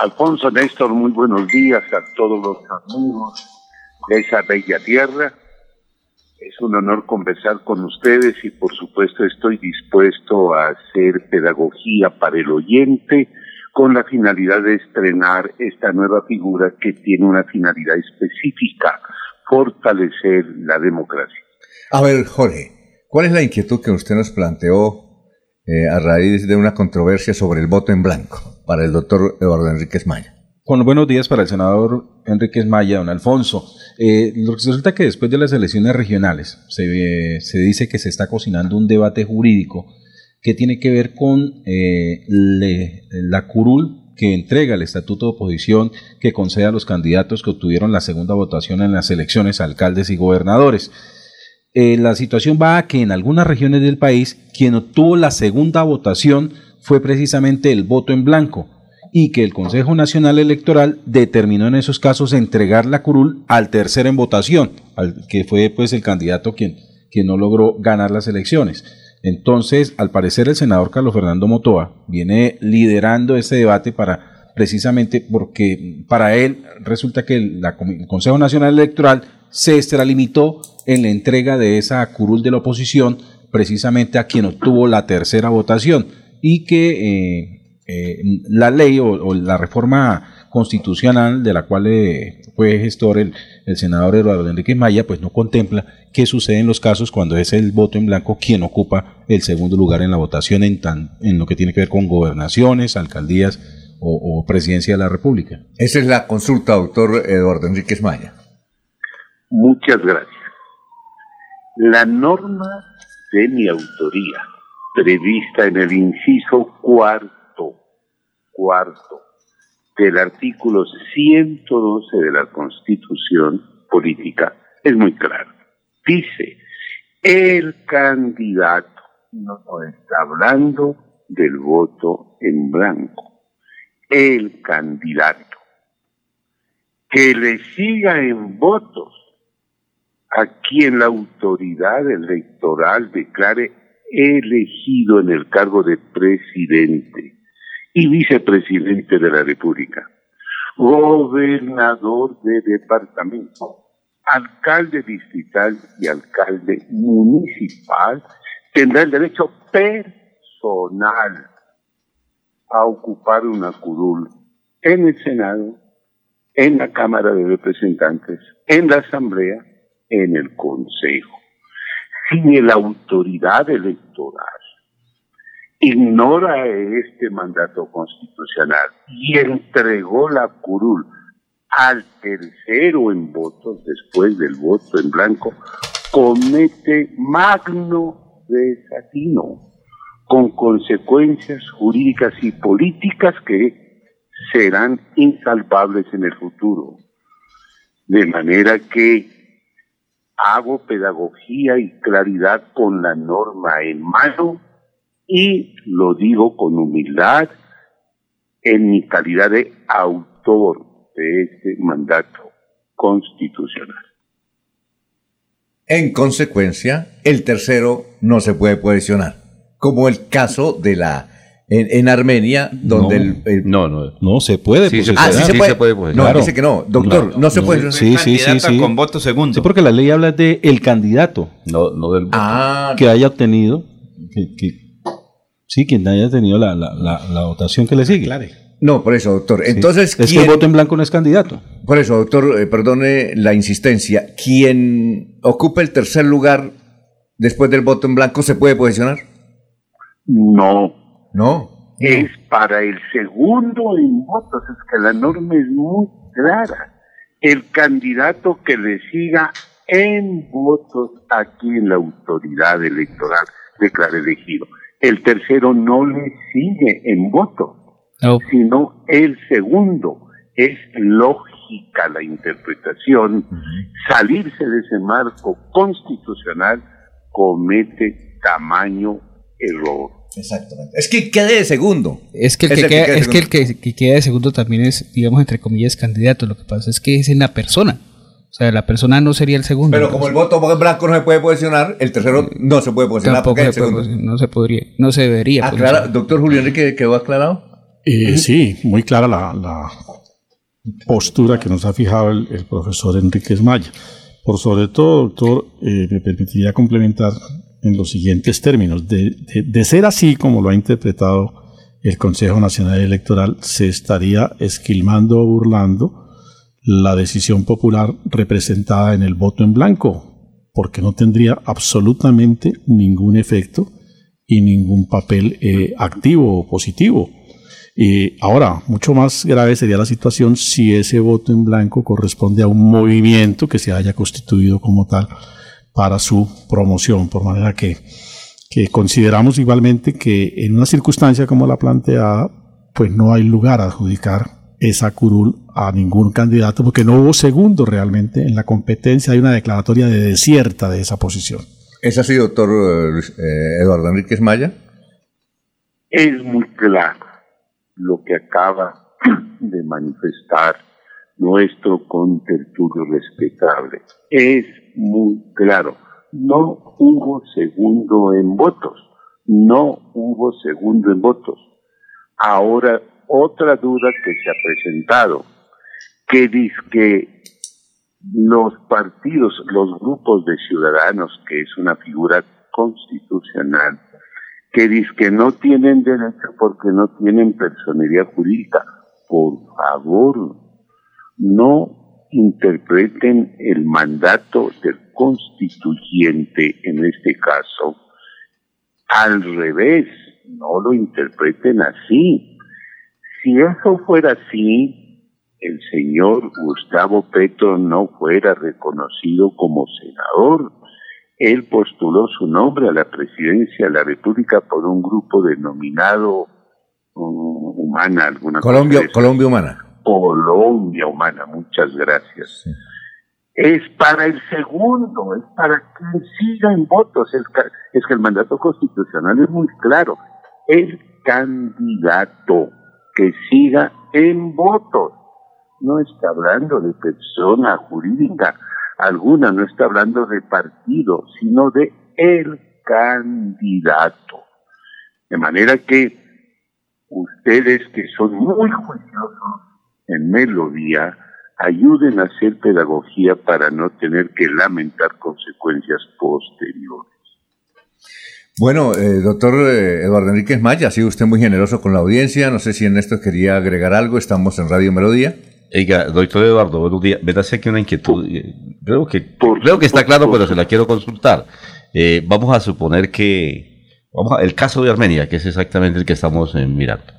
Alfonso Néstor, muy buenos días a todos los amigos de esa bella tierra. Es un honor conversar con ustedes y por supuesto estoy dispuesto a hacer pedagogía para el oyente con la finalidad de estrenar esta nueva figura que tiene una finalidad específica, fortalecer la democracia. A ver, Jorge, ¿cuál es la inquietud que usted nos planteó eh, a raíz de una controversia sobre el voto en blanco para el doctor Eduardo Enríquez Maya? Bueno, buenos días para el senador Enríquez Maya, don Alfonso. Eh, resulta que después de las elecciones regionales se, dice que se está cocinando un debate jurídico que tiene que ver con eh, la curul que entrega el estatuto de oposición que concede a los candidatos que obtuvieron la segunda votación en las elecciones alcaldes y gobernadores. Eh, la situación va a que en algunas regiones del país quien obtuvo la segunda votación fue precisamente el voto en blanco y que el Consejo Nacional Electoral determinó en esos casos entregar la curul al tercero en votación, al que fue pues el candidato quien, no logró ganar las elecciones. Entonces, al parecer, el senador Carlos Fernando Motoa viene liderando ese debate para precisamente porque para él resulta que el Consejo Nacional Electoral se extralimitó en la entrega de esa curul de la oposición precisamente a quien obtuvo la tercera votación y que eh, eh, la ley o, la reforma constitucional de la cual eh, fue gestor el, el senador Eduardo Enrique Maya, pues no contempla qué sucede en los casos cuando es el voto en blanco quien ocupa el segundo lugar en la votación en, tan, en lo que tiene que ver con gobernaciones, alcaldías o, presidencia de la República. Esa es la consulta, doctor Eduardo Enrique Maya. Muchas gracias. La norma de mi autoría, prevista en el inciso cuarto, cuarto del artículo 112 de la Constitución Política, es muy claro Dice, el candidato no está hablando del voto en blanco. El candidato que le siga en votos a quien la autoridad electoral declare elegido en el cargo de presidente y vicepresidente de la República, gobernador de departamento, alcalde distrital y alcalde municipal tendrá el derecho personal a ocupar una curul en el Senado, en la Cámara de Representantes, en la Asamblea, en el Consejo. Si la autoridad electoral ignora este mandato constitucional y entregó la curul al tercero en votos después del voto en blanco comete magno desatino con consecuencias jurídicas y políticas que serán insalvables en el futuro. De manera que hago pedagogía y claridad con la norma en mano y lo digo con humildad en mi calidad de autor de este mandato constitucional. En consecuencia, el tercero no se puede posicionar, como el caso de la en, Armenia, donde el, No, no, no se puede sí, Ah, sí se puede. No, dice que no. Doctor, no, se puede. Sí, sí, sí, sí. Con voto segundo. Sí, porque la ley habla de el candidato, no, no del voto. Ah, que haya obtenido, que, sí, quien haya tenido la, la, la, votación que le sigue. Claro. No, por eso, doctor. Entonces, es que el voto en blanco no es candidato. Por eso, doctor, eh, perdone la insistencia. ¿Quién ocupa el tercer lugar después del voto en blanco se puede posicionar? No. No. Es para el segundo en votos. Es que la norma es muy clara. El candidato que le siga en votos aquí en la autoridad electoral declara elegido. El tercero no le sigue en votos sino el segundo. Es lógica la interpretación. Salirse de ese marco constitucional comete tamaño error. Exactamente. Es que quede de segundo. Es que el, que, queda, es que el que, queda de segundo también es, digamos, entre comillas, candidato. Lo que pasa es que es en la persona. O sea, la persona no sería el segundo. Pero como el voto blanco no se puede posicionar, el tercero no se puede posicionar. Tampoco se puede, no se podría, no se debería. Aclara, doctor Julio Enrique, ¿quedó aclarado? Eh, sí, muy clara la, postura que nos ha fijado el, profesor Enríquez Maya. Por sobre todo, doctor, eh, me permitiría complementar en los siguientes términos. De, ser así como lo ha interpretado el Consejo Nacional Electoral, se estaría esquilmando o burlando la decisión popular representada en el voto en blanco, porque no tendría absolutamente ningún efecto y ningún papel eh, activo o positivo. Y ahora, mucho más grave sería la situación si ese voto en blanco corresponde a un movimiento que se haya constituido como tal para su promoción, por manera que, que consideramos igualmente que en una circunstancia como la planteada, pues no hay lugar a adjudicar esa curul a ningún candidato porque no hubo segundo realmente en la competencia, hay una declaratoria de desierta de esa posición. ¿Es así, doctor eh, Eduardo Enríquez Maya? Es muy claro lo que acaba de manifestar nuestro contertulio respetable. Es muy claro. No hubo segundo en votos. No hubo segundo en votos. Ahora, otra duda que se ha presentado, que dice que los partidos, los grupos de ciudadanos, que es una figura constitucional, que dice que no tienen derecho porque no tienen personalidad jurídica. Por favor, no interpreten el mandato del constituyente en este caso al revés, no lo interpreten así. Si eso fuera así, el señor Gustavo Petro no fuera reconocido como senador él postuló su nombre a la presidencia de la República por un grupo denominado um, Humana, alguna Colombia, Colombia Humana. Colombia Humana, muchas gracias. Es para el segundo, es para quien siga en votos. Es, es que el mandato constitucional es muy claro. El candidato que siga en votos no está hablando de persona jurídica alguna, no está hablando de partido, sino de el candidato. De manera que ustedes que son muy juiciosos en melodía, ayuden a hacer pedagogía para no tener que lamentar consecuencias posteriores. Bueno, eh, doctor eh, Eduardo Enríquez Maya, ha sido usted muy generoso con la audiencia. No sé si en esto quería agregar algo. Estamos en Radio Melodía. Oiga, doctor Eduardo, buenos días. Verás aquí una inquietud. Eh, creo que, creo que está claro, pero se la quiero consultar. Eh, vamos a suponer que. Vamos a, el caso de Armenia, que es exactamente el que estamos eh, mirando,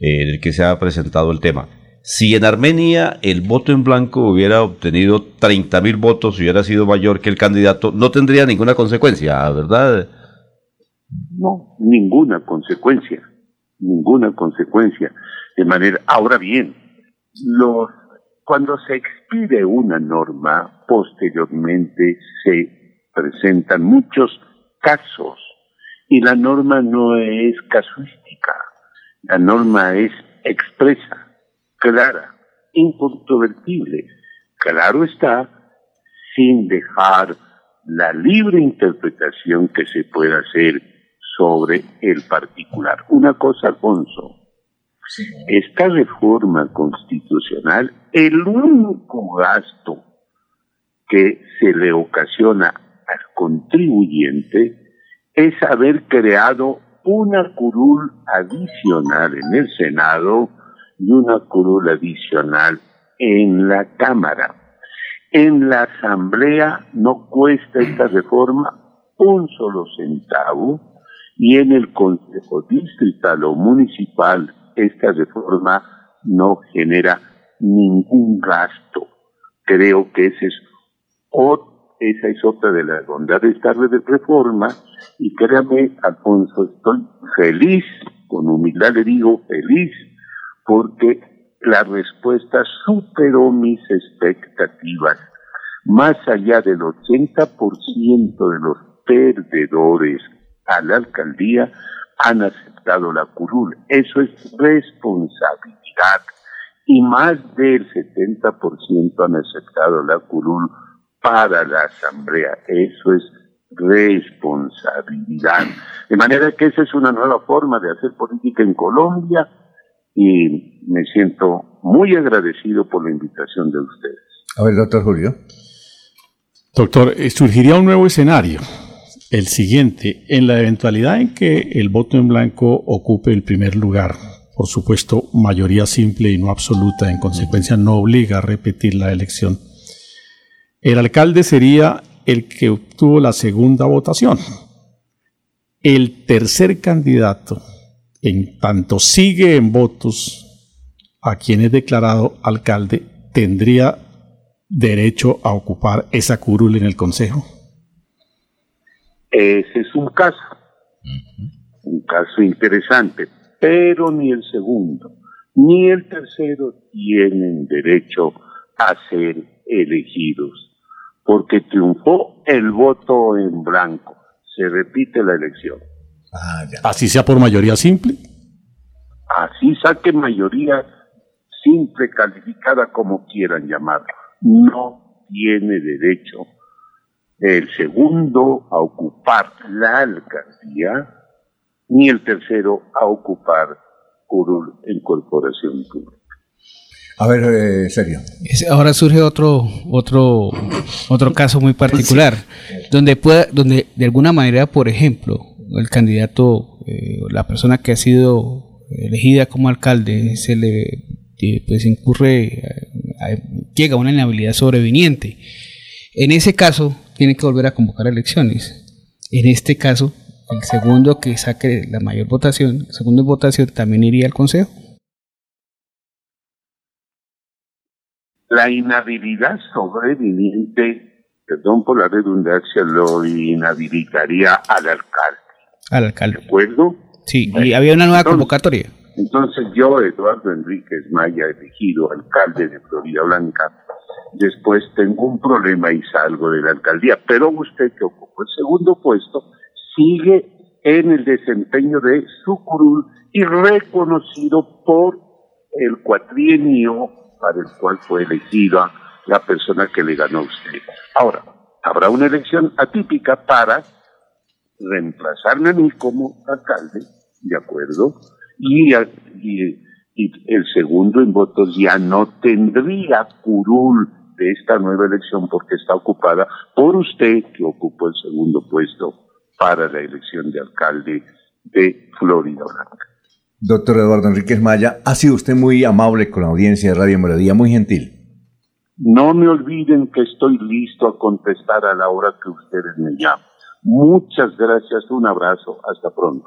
en el que se ha presentado el tema. Si en Armenia el voto en blanco hubiera obtenido 30 mil votos y hubiera sido mayor que el candidato, no tendría ninguna consecuencia, ¿verdad? No, ninguna consecuencia. Ninguna consecuencia. De manera. Ahora bien los, cuando se expide una norma, posteriormente se presentan muchos casos y la norma no es casuística, la norma es expresa, clara, incontrovertible. Claro está, sin dejar la libre interpretación que se pueda hacer sobre el particular. Una cosa, Alfonso, esta reforma constitucional, el único gasto que se le ocasiona al contribuyente es haber creado una curul adicional en el Senado y una curul adicional en la Cámara. En la Asamblea no cuesta esta reforma un solo centavo y en el Consejo Distrital o Municipal esta reforma no genera ningún gasto. Creo que ese es esa es otra de las bondades de esta reforma y créame, Alfonso, estoy feliz, con humildad le digo feliz, porque la respuesta superó mis expectativas. Más allá del 80% de los perdedores a la alcaldía han aceptado la curul. Eso es responsabilidad. Y más del 70% han aceptado la curul para la asamblea. Eso es responsabilidad. De manera que esa es una nueva forma de hacer política en Colombia y me siento muy agradecido por la invitación de ustedes. A ver, doctor Julio. Doctor, eh, surgiría un nuevo escenario, el siguiente, en la eventualidad en que el voto en blanco ocupe el primer lugar, por supuesto, mayoría simple y no absoluta, en consecuencia no obliga a repetir la elección. El alcalde sería el que obtuvo la segunda votación. El tercer candidato, en tanto sigue en votos a quien es declarado alcalde, tendría derecho a ocupar esa curul en el Consejo? Ese es un caso, un caso interesante, pero ni el segundo ni el tercero tienen derecho a ser elegidos, porque triunfó el voto en blanco. Se repite la elección. Ah, Así sea por mayoría simple. Así saque mayoría simple, calificada como quieran llamarla no tiene derecho el segundo a ocupar la alcaldía, ni el tercero a ocupar curul en corporación pública. A ver, eh, serio. Ahora surge otro, otro, otro caso muy particular, donde pueda, donde de alguna manera, por ejemplo, el candidato, eh, la persona que ha sido elegida como alcalde, se le pues incurre, llega a una inhabilidad sobreviniente. En ese caso, tiene que volver a convocar elecciones. En este caso, el segundo que saque la mayor votación, segundo votación, también iría al Consejo. La inhabilidad sobreviniente, perdón por la redundancia, lo inhabilitaría al alcalde. Al alcalde. ¿De acuerdo? Sí, y había una nueva convocatoria. Entonces yo, Eduardo Enríquez Maya, elegido alcalde de Florida Blanca, después tengo un problema y salgo de la alcaldía, pero usted que ocupó el segundo puesto sigue en el desempeño de su curul y reconocido por el cuatrienio para el cual fue elegida la persona que le ganó a usted. Ahora, habrá una elección atípica para reemplazarme a mí como alcalde, ¿de acuerdo? y, el segundo en votos ya no tendría curul de esta nueva elección porque está ocupada por usted que ocupó el segundo puesto para la elección de alcalde de Florida Blanca. Doctor Eduardo Enríquez Maya, ha sido usted muy amable con la audiencia de Radio Melodía, muy gentil. No me olviden que estoy listo a contestar a la hora que ustedes me llamen. Muchas gracias, un abrazo, hasta pronto.